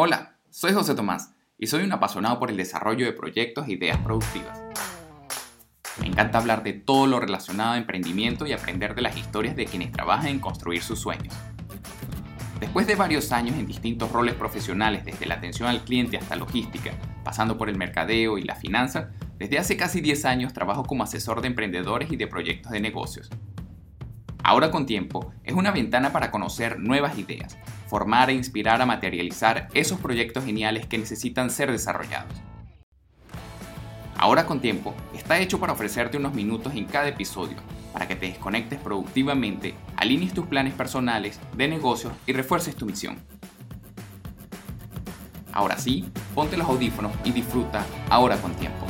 Hola, soy José Tomás y soy un apasionado por el desarrollo de proyectos e ideas productivas. Me encanta hablar de todo lo relacionado a emprendimiento y aprender de las historias de quienes trabajan en construir sus sueños. Después de varios años en distintos roles profesionales, desde la atención al cliente hasta logística, pasando por el mercadeo y la finanza, desde hace casi 10 años trabajo como asesor de emprendedores y de proyectos de negocios. Ahora con tiempo es una ventana para conocer nuevas ideas, formar e inspirar a materializar esos proyectos geniales que necesitan ser desarrollados. Ahora con tiempo está hecho para ofrecerte unos minutos en cada episodio para que te desconectes productivamente, alinees tus planes personales, de negocios y refuerces tu misión. Ahora sí, ponte los audífonos y disfruta ahora con tiempo.